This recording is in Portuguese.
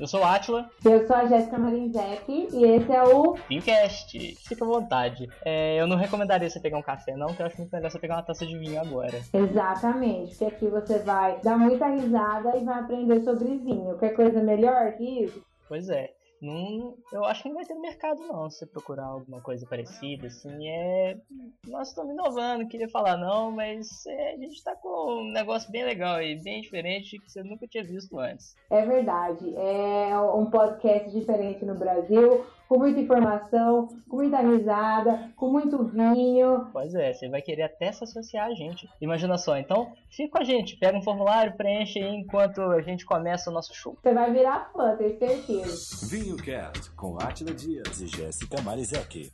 Eu sou o Atila, Eu sou a Jéssica Marinzec e esse é o Pincast. Fica à vontade. É, eu não recomendaria você pegar um café, não, porque eu acho muito melhor você pegar uma taça de vinho agora. Exatamente, porque aqui você vai dar muita risada e vai aprender sobre vinho. Quer coisa melhor que isso? Pois é. Não, eu acho que não vai ter no mercado não, se você procurar alguma coisa parecida, assim, é... Nós estamos inovando, queria falar não, mas é, a gente tá com um negócio bem legal aí, bem diferente, que você nunca tinha visto antes. É verdade, é um podcast diferente no Brasil, com muita informação, com muita risada, com muito vinho. Pois é, você vai querer até se associar a gente. Imagina só, então fica com a gente, pega um formulário, preenche aí enquanto a gente começa o nosso show. Você vai virar fã, tenho certeza. Vinho Cast com Atila Dias e Jéssica Marizek.